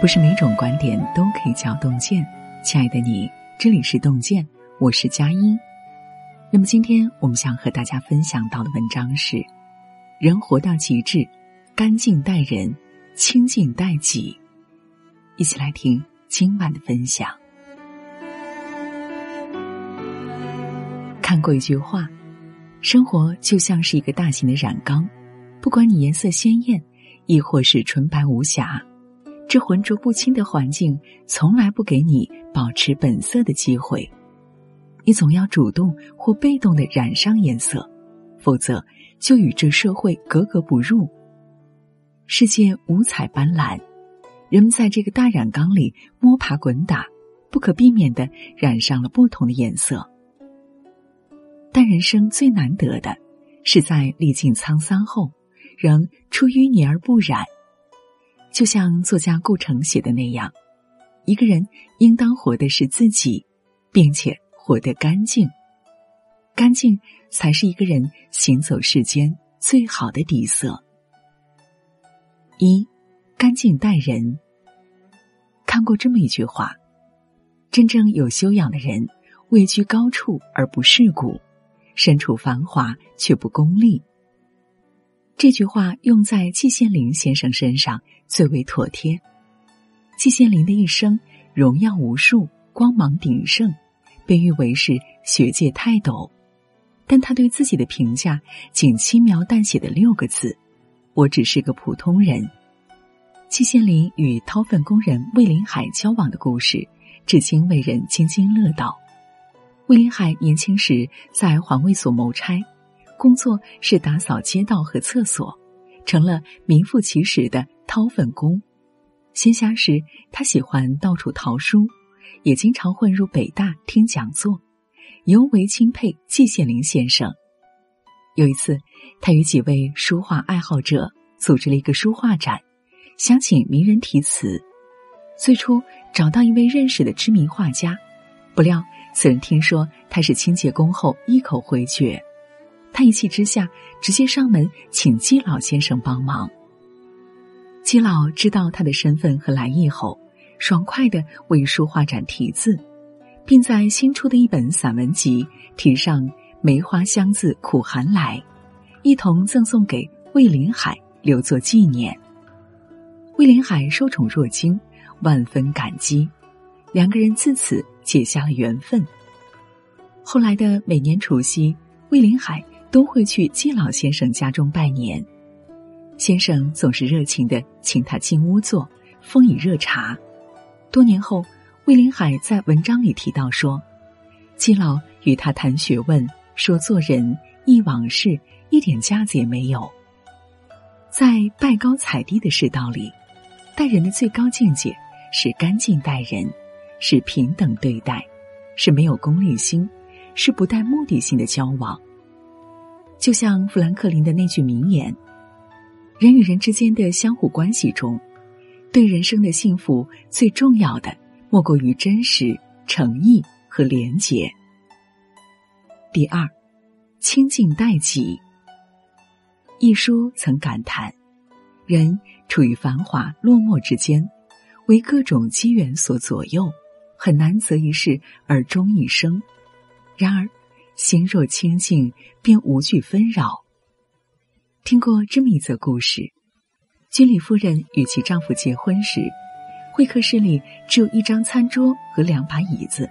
不是每种观点都可以叫洞见。亲爱的你，这里是洞见，我是佳音。那么今天我们想和大家分享到的文章是：人活到极致，干净待人，清净待己。一起来听今晚的分享。看过一句话，生活就像是一个大型的染缸，不管你颜色鲜艳，亦或是纯白无瑕。这浑浊不清的环境，从来不给你保持本色的机会。你总要主动或被动的染上颜色，否则就与这社会格格不入。世界五彩斑斓，人们在这个大染缸里摸爬滚打，不可避免的染上了不同的颜色。但人生最难得的，是在历尽沧桑后，仍出淤泥而不染。就像作家顾城写的那样，一个人应当活的是自己，并且活得干净。干净才是一个人行走世间最好的底色。一，干净待人。看过这么一句话：真正有修养的人，位居高处而不世故，身处繁华却不功利。这句话用在季羡林先生身上最为妥帖。季羡林的一生荣耀无数，光芒鼎盛，被誉为是学界泰斗。但他对自己的评价仅轻描淡写的六个字：“我只是个普通人。”季羡林与掏粪工人魏林海交往的故事，至今为人津津乐道。魏林海年轻时在环卫所谋差。工作是打扫街道和厕所，成了名副其实的掏粪工。闲暇时，他喜欢到处淘书，也经常混入北大听讲座，尤为钦佩季羡林先生。有一次，他与几位书画爱好者组织了一个书画展，想请名人题词。最初找到一位认识的知名画家，不料此人听说他是清洁工后，一口回绝。他一气之下，直接上门请季老先生帮忙。季老知道他的身份和来意后，爽快的为书画展题字，并在新出的一本散文集题上“梅花香自苦寒来”，一同赠送给魏林海，留作纪念。魏林海受宠若惊，万分感激，两个人自此结下了缘分。后来的每年除夕，魏林海。都会去季老先生家中拜年，先生总是热情的请他进屋坐，奉以热茶。多年后，魏林海在文章里提到说，季老与他谈学问，说做人，忆往事，一点架子也没有。在拜高踩低的世道里，待人的最高境界是干净待人，是平等对待，是没有功利心，是不带目的性的交往。就像富兰克林的那句名言：“人与人之间的相互关系中，对人生的幸福最重要的，莫过于真实、诚意和廉洁。”第二，清净待己。一书曾感叹：人处于繁华落寞之间，为各种机缘所左右，很难择一事而终一生。然而。心若清净，便无惧纷扰。听过这么一则故事：居里夫人与其丈夫结婚时，会客室里只有一张餐桌和两把椅子。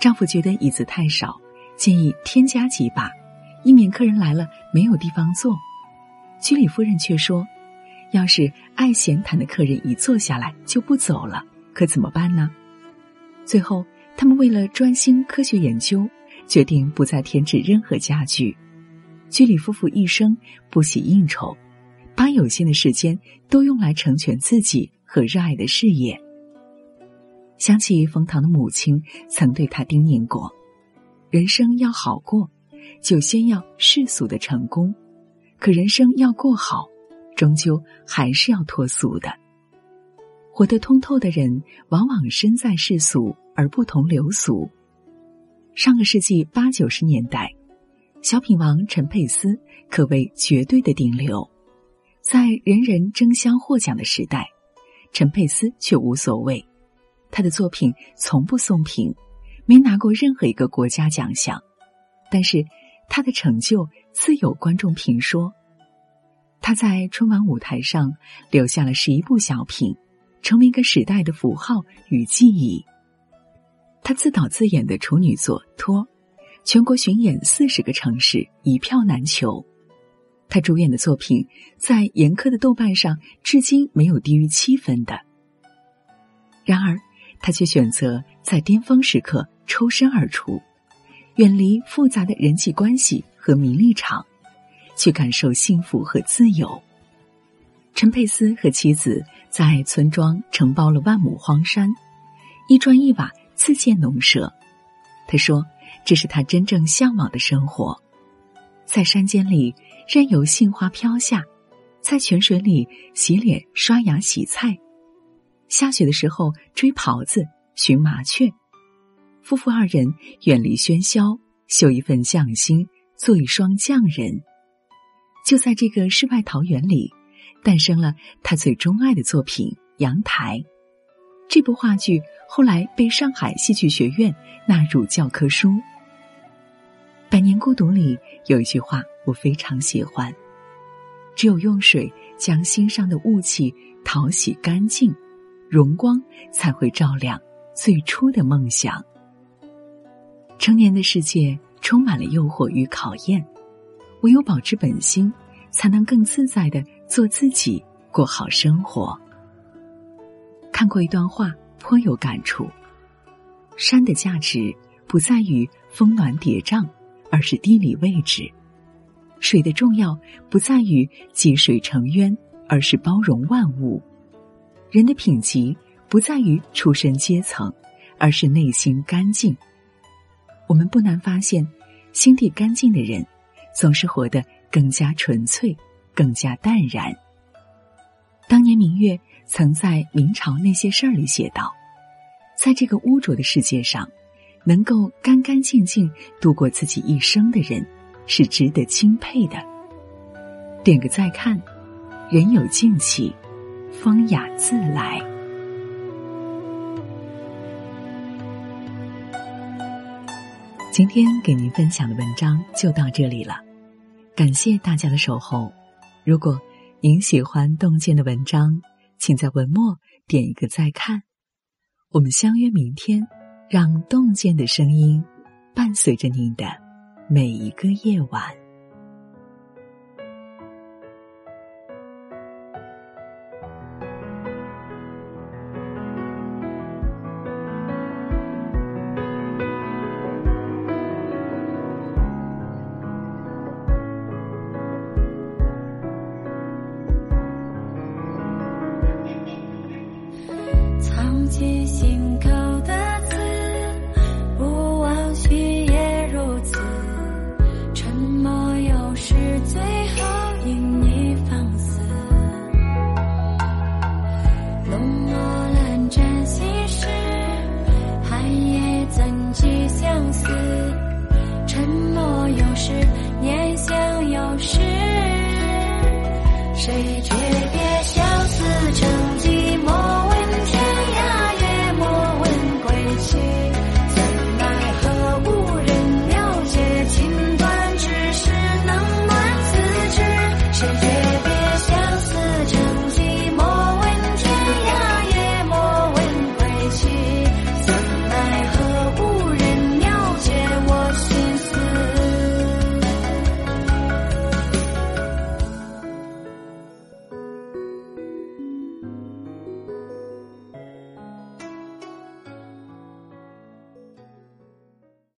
丈夫觉得椅子太少，建议添加几把，以免客人来了没有地方坐。居里夫人却说：“要是爱闲谈的客人一坐下来就不走了，可怎么办呢？”最后，他们为了专心科学研究。决定不再添置任何家具。居里夫妇一生不喜应酬，把有限的时间都用来成全自己和热爱的事业。想起冯唐的母亲曾对他叮咛过：“人生要好过，就先要世俗的成功；可人生要过好，终究还是要脱俗的。活得通透的人，往往身在世俗而不同流俗。”上个世纪八九十年代，小品王陈佩斯可谓绝对的顶流。在人人争相获奖的时代，陈佩斯却无所谓。他的作品从不送评，没拿过任何一个国家奖项，但是他的成就自有观众评说。他在春晚舞台上留下了十一部小品，成为一个时代的符号与记忆。他自导自演的处女作《托》，全国巡演四十个城市，一票难求。他主演的作品在严苛的豆瓣上至今没有低于七分的。然而，他却选择在巅峰时刻抽身而出，远离复杂的人际关系和名利场，去感受幸福和自由。陈佩斯和妻子在村庄承包了万亩荒山，一砖一瓦自建农舍。他说：“这是他真正向往的生活，在山间里任由杏花飘下，在泉水里洗脸、刷牙、洗菜。”下雪的时候追狍子、寻麻雀，夫妇二人远离喧嚣，修一份匠心，做一双匠人。就在这个世外桃源里，诞生了他最钟爱的作品《阳台》。这部话剧后来被上海戏剧学院纳入教科书。《百年孤独》里有一句话我非常喜欢：“只有用水将心上的雾气淘洗干净。”荣光才会照亮最初的梦想。成年的世界充满了诱惑与考验，唯有保持本心，才能更自在的做自己，过好生活。看过一段话，颇有感触：山的价值不在于峰峦叠嶂，而是地理位置；水的重要不在于积水成渊，而是包容万物。人的品级不在于出身阶层，而是内心干净。我们不难发现，心地干净的人，总是活得更加纯粹，更加淡然。当年明月曾在《明朝那些事儿》里写道：“在这个污浊的世界上，能够干干净净度过自己一生的人，是值得钦佩的。”点个再看，人有静气。风雅自来。今天给您分享的文章就到这里了，感谢大家的守候。如果您喜欢洞见的文章，请在文末点一个再看。我们相约明天，让洞见的声音伴随着您的每一个夜晚。